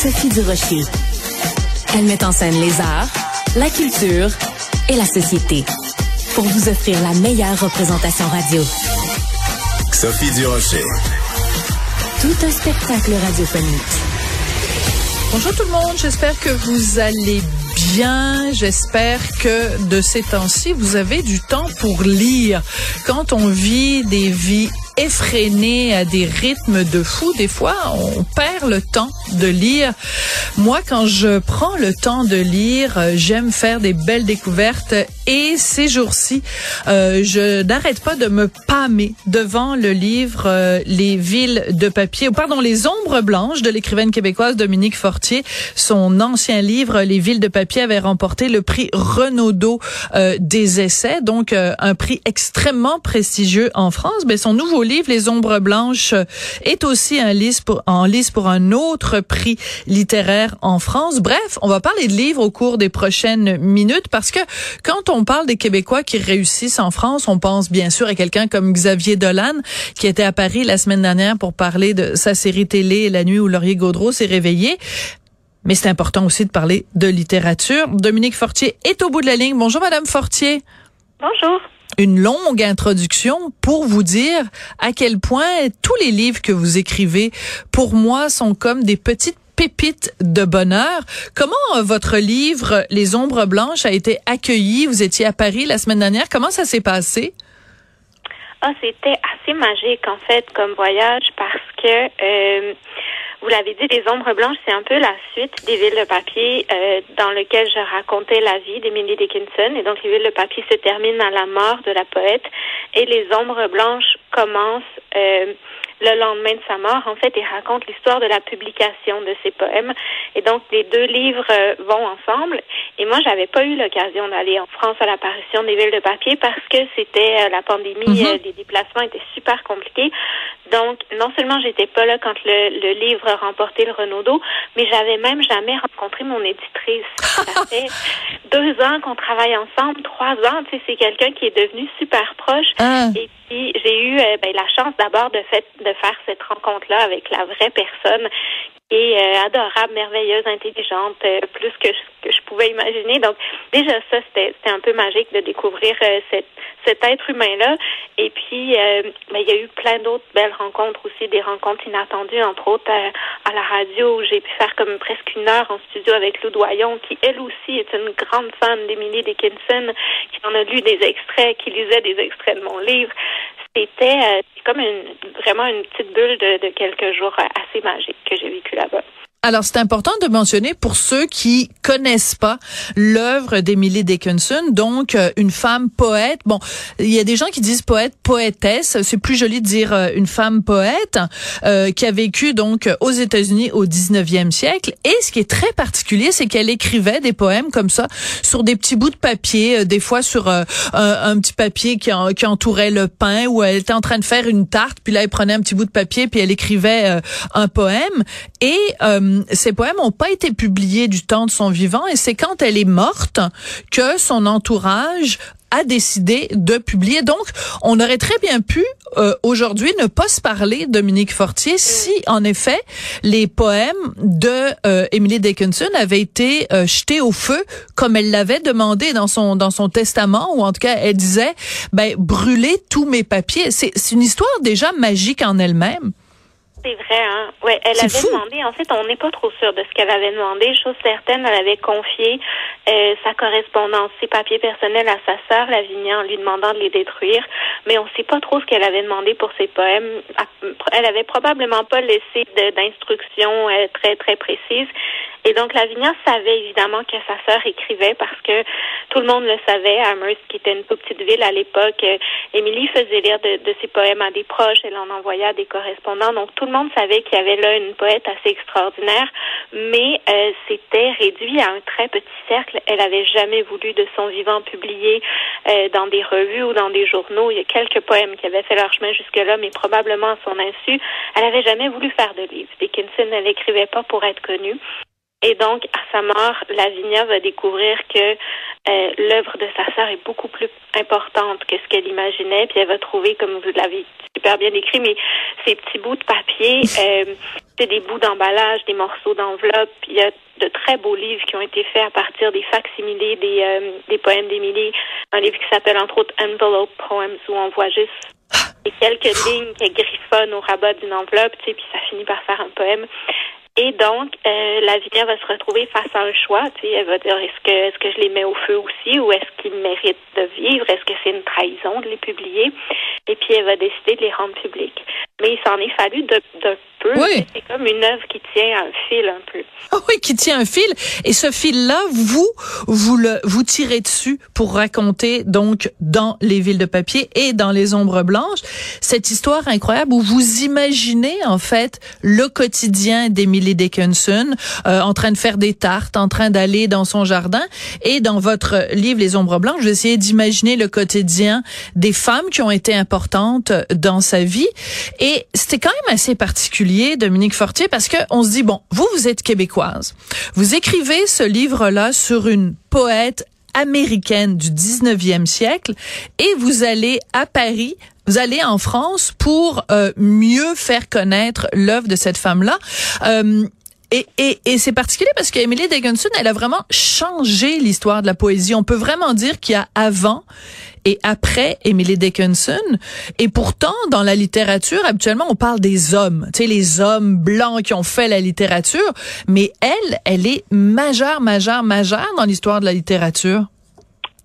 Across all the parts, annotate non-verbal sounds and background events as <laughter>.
Sophie Durocher. Elle met en scène les arts, la culture et la société pour vous offrir la meilleure représentation radio. Sophie Durocher. Tout un spectacle radiophonique. Bonjour tout le monde, j'espère que vous allez bien. J'espère que de ces temps-ci, vous avez du temps pour lire. Quand on vit des vies effrénées à des rythmes de fou, des fois, on perd le temps de lire. Moi, quand je prends le temps de lire, euh, j'aime faire des belles découvertes et ces jours-ci, euh, je n'arrête pas de me pâmer devant le livre euh, Les villes de papier, ou pardon, Les ombres blanches de l'écrivaine québécoise Dominique Fortier. Son ancien livre, Les villes de papier, avait remporté le prix Renaudot des essais, donc un prix extrêmement prestigieux en France. Mais son nouveau livre, Les ombres blanches, est aussi un lice pour, en lice pour un autre prix littéraire en France. Bref, on va parler de livres au cours des prochaines minutes parce que quand on parle des Québécois qui réussissent en France, on pense bien sûr à quelqu'un comme Xavier Dolan qui était à Paris la semaine dernière pour parler de sa série télé La nuit où Laurier Gaudreau s'est réveillé. Mais c'est important aussi de parler de littérature. Dominique Fortier est au bout de la ligne. Bonjour, Madame Fortier. Bonjour une longue introduction pour vous dire à quel point tous les livres que vous écrivez, pour moi, sont comme des petites pépites de bonheur. Comment euh, votre livre Les ombres blanches a été accueilli? Vous étiez à Paris la semaine dernière. Comment ça s'est passé? Ah, c'était assez magique en fait comme voyage parce que euh, vous l'avez dit, Les Ombres Blanches, c'est un peu la suite des Villes de papier euh, dans lequel je racontais la vie d'Emily Dickinson. Et donc, Les Villes de papier se terminent à la mort de la poète et Les Ombres Blanches commencent euh, le lendemain de sa mort, en fait, il raconte l'histoire de la publication de ses poèmes. Et donc, les deux livres euh, vont ensemble. Et moi, j'avais pas eu l'occasion d'aller en France à l'apparition des villes de papier parce que c'était euh, la pandémie, les mhm. euh, déplacements étaient super compliqués. Donc, non seulement j'étais pas là quand le, le livre a remporté le Renaudot, mais j'avais même jamais rencontré mon éditrice. <laughs> Ça fait deux ans qu'on travaille ensemble, trois ans. Tu sais, c'est quelqu'un qui est devenu super proche. Ah. Et puis, j'ai eu ben, la chance d'abord de, fait, de faire cette rencontre-là avec la vraie personne est euh, adorable, merveilleuse, intelligente, euh, plus que je, que je pouvais imaginer. Donc déjà ça, c'était un peu magique de découvrir euh, cet être humain-là. Et puis, ben, il y a eu plein d'autres belles rencontres aussi, des rencontres inattendues, entre autres à la radio où j'ai pu faire comme presque une heure en studio avec Lou Doyon, qui elle aussi est une grande fan d'Emily Dickinson, qui en a lu des extraits, qui lisait des extraits de mon livre c'était euh, comme une, vraiment une petite bulle de, de quelques jours assez magique que j'ai vécu whatever. Alors, c'est important de mentionner pour ceux qui connaissent pas l'œuvre d'Emily Dickinson, donc euh, une femme poète. Bon, il y a des gens qui disent poète, poétesse. C'est plus joli de dire euh, une femme poète euh, qui a vécu donc aux États-Unis au 19e siècle. Et ce qui est très particulier, c'est qu'elle écrivait des poèmes comme ça sur des petits bouts de papier, des fois sur un, un, petit papier qui, qui, entourait le pain, où elle était en train de faire une tarte, puis là, elle prenait un petit bout de papier, puis elle écrivait un poème. Et ces poèmes n'ont pas été publiés du temps de son vivant et c'est quand elle est morte que son entourage a décidé de publier. Donc, on aurait très bien pu euh, aujourd'hui ne pas se parler, Dominique Fortier, si en effet les poèmes de euh, Emily Dickinson avaient été euh, jetés au feu comme elle l'avait demandé dans son dans son testament, ou en tout cas elle disait, ben brûlez tous mes papiers. C'est une histoire déjà magique en elle-même. C'est vrai, hein? Oui, elle avait demandé, en fait, on n'est pas trop sûr de ce qu'elle avait demandé. Chose certaine, elle avait confié euh, sa correspondance, ses papiers personnels à sa sœur Lavinia en lui demandant de les détruire. Mais on ne sait pas trop ce qu'elle avait demandé pour ses poèmes. Elle avait probablement pas laissé d'instructions euh, très, très précises. Et donc, Lavinia savait évidemment que sa sœur écrivait parce que tout le monde le savait. Amherst, qui était une petite ville à l'époque, euh, Émilie faisait lire de, de, ses poèmes à des proches. Elle en envoyait à des correspondants. Donc, tout le monde savait qu'il y avait là une poète assez extraordinaire, mais euh, c'était réduit à un très petit cercle. Elle avait jamais voulu de son vivant publier euh, dans des revues ou dans des journaux. Il y a quelques poèmes qui avaient fait leur chemin jusque-là, mais probablement à son insu. Elle avait jamais voulu faire de livres. Dickinson, elle n'écrivait pas pour être connue. Et donc, à sa mort, Lavinia va découvrir que euh, l'œuvre de sa sœur est beaucoup plus importante que ce qu'elle imaginait. Puis elle va trouver, comme vous l'avez super bien décrit, mais ces petits bouts de papier, <laughs> euh, c'est des bouts d'emballage, des morceaux d'enveloppe. Il y a de très beaux livres qui ont été faits à partir des facsimilés des, euh, des poèmes d'Émilie. Un livre qui s'appelle entre autres Envelope Poems, où on voit juste quelques lignes qui griffonnent au rabat d'une enveloppe, tu sais, puis ça finit par faire un poème. Et donc, euh, Lavinia va se retrouver face à un choix. Tu sais, elle va dire est-ce que est-ce que je les mets au feu aussi ou est-ce qu'ils méritent de vivre? Est-ce que c'est une trahison de les publier? Et puis elle va décider de les rendre publics. Mais il s'en est fallu d'un peu. Oui. C'est comme une œuvre qui tient un fil un peu. Ah oui, qui tient un fil. Et ce fil-là, vous, vous le, vous tirez dessus pour raconter donc dans les villes de papier et dans les ombres blanches cette histoire incroyable où vous imaginez en fait le quotidien d'Emily Dickinson euh, en train de faire des tartes, en train d'aller dans son jardin. Et dans votre livre Les ombres blanches, vous essayez d'imaginer le quotidien des femmes qui ont été importantes dans sa vie. Et c'était quand même assez particulier, Dominique Fortier, parce que on se dit bon, vous vous êtes québécoise, vous écrivez ce livre-là sur une poète américaine du 19e siècle et vous allez à Paris vous allez en France pour euh, mieux faire connaître l'œuvre de cette femme-là. Euh, et, et, et c'est particulier parce qu'Emily Dickinson, elle a vraiment changé l'histoire de la poésie. On peut vraiment dire qu'il y a avant et après Emily Dickinson. Et pourtant, dans la littérature, habituellement, on parle des hommes, tu sais, les hommes blancs qui ont fait la littérature. Mais elle, elle est majeure, majeure, majeure dans l'histoire de la littérature.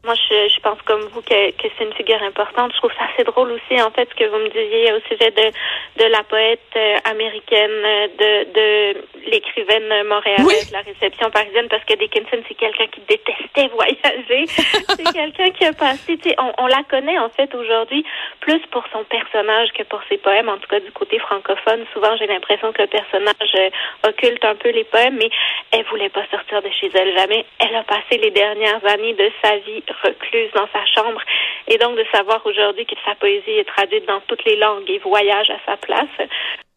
Moi, je, je pense comme vous que, que c'est une figure importante. Je trouve ça assez drôle aussi, en fait, ce que vous me disiez au sujet de, de la poète euh, américaine, euh, de, de l'écrivaine montréalaise, la réception parisienne, parce que Dickinson, c'est quelqu'un qui détestait voyager. <laughs> c'est quelqu'un qui a passé, tu sais, on, on, la connaît, en fait, aujourd'hui, plus pour son personnage que pour ses poèmes, en tout cas du côté francophone. Souvent, j'ai l'impression que le personnage euh, occulte un peu les poèmes, mais elle voulait pas sortir de chez elle jamais. Elle a passé les dernières années de sa vie recluse dans sa chambre. Et donc de savoir aujourd'hui que sa poésie est traduite dans toutes les langues et voyage à sa place,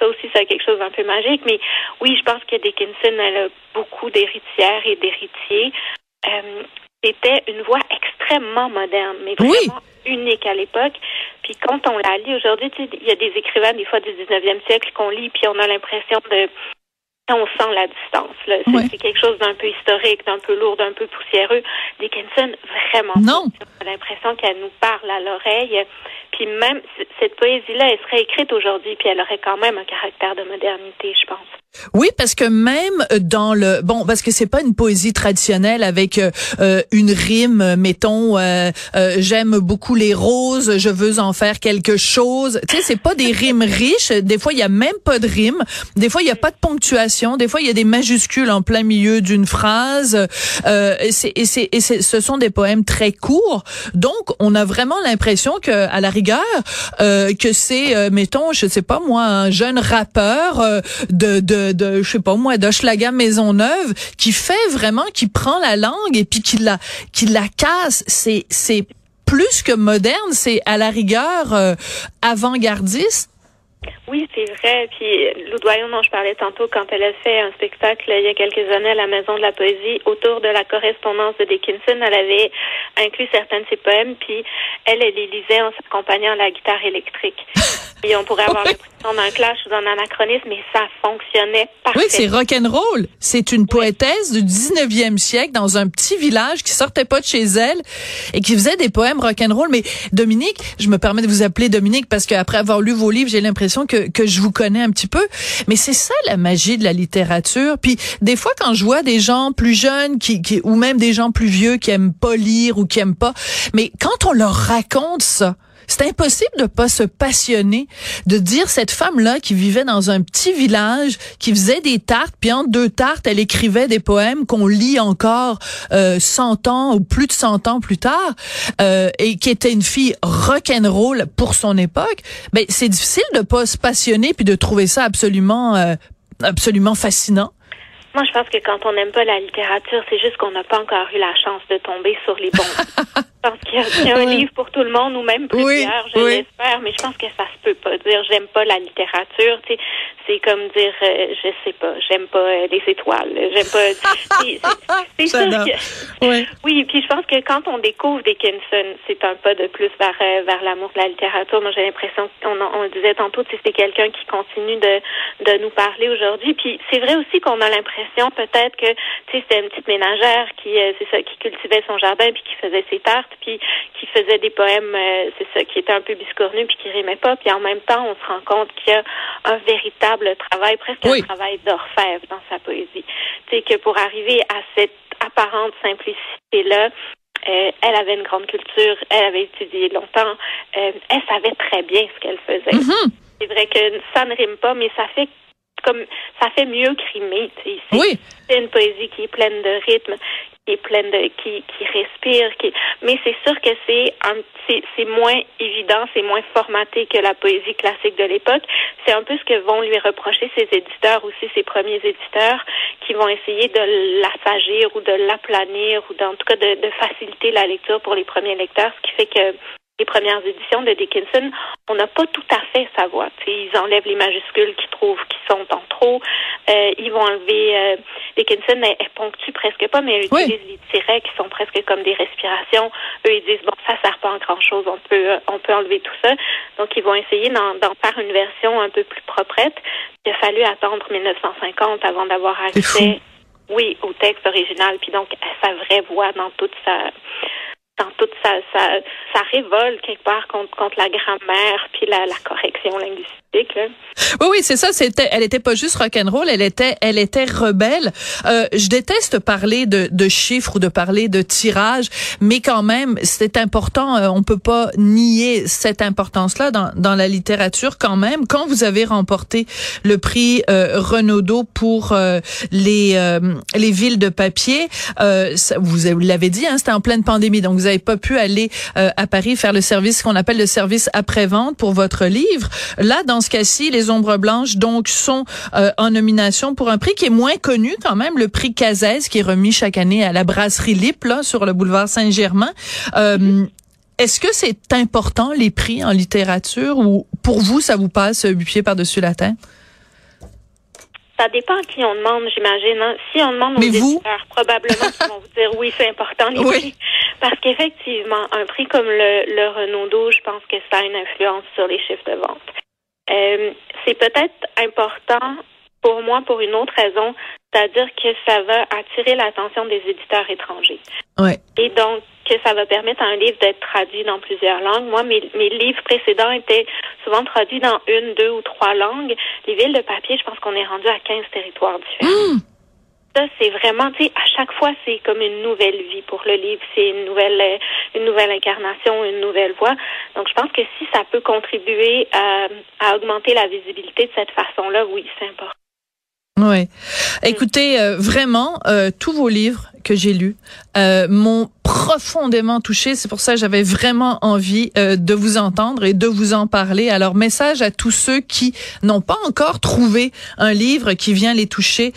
ça aussi c'est quelque chose d'un peu magique. Mais oui, je pense que Dickinson elle a beaucoup d'héritières et d'héritiers. Euh, c'était une voix extrêmement moderne, mais vraiment unique à l'époque. Puis quand on la lit aujourd'hui, il y a des écrivains des fois du 19e siècle qu'on lit, puis on a l'impression de on sent la distance. Là. C'est, quelque chose d'un peu historique, d'un peu lourd, d'un peu poussiéreux. Dickinson, vraiment. Non. J'ai l'impression qu'elle nous parle à l'oreille. Puis même cette poésie-là, elle serait écrite aujourd'hui, puis elle aurait quand même un caractère de modernité, je pense. Oui, parce que même dans le bon, parce que c'est pas une poésie traditionnelle avec euh, euh une rime, mettons, euh, euh, j'aime beaucoup les roses, je veux en faire quelque chose. Tu sais, c'est pas des rimes riches. Des fois, il y a même pas de rime. Des fois, il y a pas de ponctuation. Des fois, il y a des majuscules en plein milieu d'une phrase. et c'est et c'est et ce sont des poèmes très courts. Donc, on a vraiment l'impression que, à la rigueur, que c'est, mettons, je sais pas moi, un jeune rappeur de, de de, je sais pas moi, d'Hochelaga Maisonneuve, qui fait vraiment, qui prend la langue et puis qui la, qui la casse. C'est, c'est plus que moderne, c'est à la rigueur euh, avant-gardiste. Oui, c'est vrai. Puis Loudoyon, dont je parlais tantôt, quand elle a fait un spectacle il y a quelques années à la Maison de la Poésie autour de la correspondance de Dickinson, elle avait inclus certains de ses poèmes, puis elle, elle les lisait en s'accompagnant à la guitare électrique. <laughs> Et on pourrait avoir l'impression d'un clash ou d'un anachronisme, mais ça fonctionnait parfaitement. Oui, c'est rock'n'roll. C'est une poétesse du 19e siècle dans un petit village qui sortait pas de chez elle et qui faisait des poèmes rock'n'roll. Mais Dominique, je me permets de vous appeler Dominique parce qu'après avoir lu vos livres, j'ai l'impression l'impression que, que je vous connais un petit peu. Mais c'est ça la magie de la littérature. Puis des fois, quand je vois des gens plus jeunes qui, qui ou même des gens plus vieux qui aiment pas lire ou qui aiment pas, mais quand on leur raconte ça, c'est impossible de pas se passionner, de dire cette femme-là qui vivait dans un petit village, qui faisait des tartes, puis entre deux tartes, elle écrivait des poèmes qu'on lit encore euh, 100 ans ou plus de 100 ans plus tard, euh, et qui était une fille rock'n'roll pour son époque. Ben c'est difficile de pas se passionner puis de trouver ça absolument euh, absolument fascinant. Moi, je pense que quand on n'aime pas la littérature, c'est juste qu'on n'a pas encore eu la chance de tomber sur les bons. <laughs> pense qu'il y, a un livre pour tout le monde, ou même plusieurs, je l'espère, mais je pense que ça se peut pas dire j'aime pas la littérature. Tu sais, c'est comme dire euh, je sais pas, j'aime pas euh, les étoiles, j'aime pas. C'est sûr que. Oui. oui, puis je pense que quand on découvre Dickinson, c'est un pas de plus vers euh, vers l'amour de la littérature. Moi, j'ai l'impression qu'on on le disait tantôt, c'est quelqu'un qui continue de de nous parler aujourd'hui. Puis c'est vrai aussi qu'on a l'impression peut-être que tu sais c'était une petite ménagère qui c'est ça qui cultivait son jardin puis qui faisait ses tartes puis qui faisait des poèmes euh, c'est ça qui était un peu biscornu puis qui rimait pas puis en même temps on se rend compte qu'il y a un véritable travail presque un travail d'orfèvre dans sa poésie tu sais que pour arriver à cette apparente simplicité là euh, elle avait une grande culture, elle avait étudié longtemps, elle savait très bien ce qu'elle faisait. Mm-hmm. C'est vrai que ça ne rime pas, mais ça fait comme ça fait mieux crimer. Oui. C'est une poésie qui est pleine de rythme, qui est pleine de qui, qui respire, qui mais c'est sûr que c'est un c'est moins évident, c'est moins formaté que la poésie classique de l'époque. C'est un peu ce que vont lui reprocher ses éditeurs aussi, ses premiers éditeurs, qui vont essayer de l'assagir ou de l'aplanir ou en tout cas de, de faciliter la lecture pour les premiers lecteurs, ce qui fait que les premières éditions de Dickinson, on n'a pas tout à fait sa voix. ils enlèvent les majuscules qu'ils trouvent qui sont en trop. Euh, ils vont enlever euh, Dickinson, elle, ponctue presque pas, mais elle utilise les tirets qui sont presque comme des respirations. Eux, ils disent bon, ça sert pas en grand chose, on peut euh, on peut enlever tout ça. Donc ils vont essayer d'en faire une version un peu plus proprette. Il a fallu attendre 1950 avant d'avoir accès, oui, au texte original, puis donc sa vraie voix dans toute sa dans toute sa, sa, sa révolte quelque part contre, contre la grammaire puis la, la correction Oui, oui, c'est ça. C'était, elle était pas juste rock'n'roll, elle était, elle était rebelle. Euh, je déteste parler de, de chiffres ou de parler de tirage, mais quand même, c'est important. Euh, on peut pas nier cette importance-là dans, dans la littérature quand même. Quand vous avez remporté le prix euh, Renaudot pour euh, les euh, les villes de papier, ça, vous l'avez dit, hein, c'était en pleine pandémie, donc vous n'avez pas pu aller à Paris faire le service qu'on appelle le service après-vente pour votre livre. Là, dans ce cas-ci, les ombres blanches donc sont euh, en nomination pour un prix qui est moins connu quand même, le prix Cazès qui est remis chaque année à la brasserie Lip là sur le boulevard Saint-Germain. Euh, est-ce que c'est important les prix en littérature ou pour vous ça vous passe huit pieds par-dessus la tête? Ça dépend à qui on demande, j'imagine. Hein. Si on demande aux éditeurs, probablement qu'ils vont vous dire oui, c'est important les prix. Parce qu'effectivement, un prix comme le, le Renaudot, je pense que ça a une influence sur les chiffres de vente. Euh, c'est peut-être important pour moi pour une autre raison, c'est-à-dire que ça va attirer l'attention des éditeurs étrangers. Ouais. Et donc, que ça va permettre à un livre d'être traduit dans plusieurs langues. Moi, mes, mes livres précédents étaient souvent traduits dans une, deux ou trois langues. Les villes de papier, je pense qu'on est rendu à 15 territoires différents. Mmh ça, c'est vraiment, tu sais, à chaque fois, c'est comme une nouvelle vie pour le livre. C'est une nouvelle, une nouvelle incarnation, une nouvelle voix. Donc, je pense que si ça peut contribuer à, à augmenter la visibilité de cette façon-là, oui, c'est important. Oui. Écoutez, euh, vraiment, euh, tous vos livres que j'ai lus euh, m'ont profondément touché. C'est pour ça que j'avais vraiment envie euh, de vous entendre et de vous en parler. Alors, message à tous ceux qui n'ont pas encore trouvé un livre qui vient les toucher.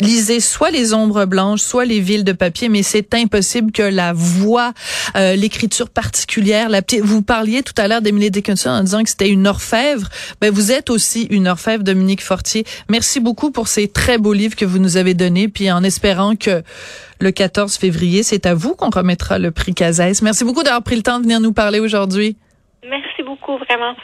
Lisez soit Les Ombres Blanches, soit Les Villes de papier, mais c'est impossible que la voix, euh, l'écriture particulière, la vous parliez tout à l'heure d'Emily Dickinson en disant que c'était une orfèvre. Ben, vous êtes aussi une orfèvre, Dominique Fortier. Merci beaucoup pour ces très beaux livres que vous nous avez donnés, puis en espérant que le 14 février, c'est à vous qu'on remettra le prix Cazès. Merci beaucoup d'avoir pris le temps de venir nous parler aujourd'hui. Merci beaucoup, vraiment.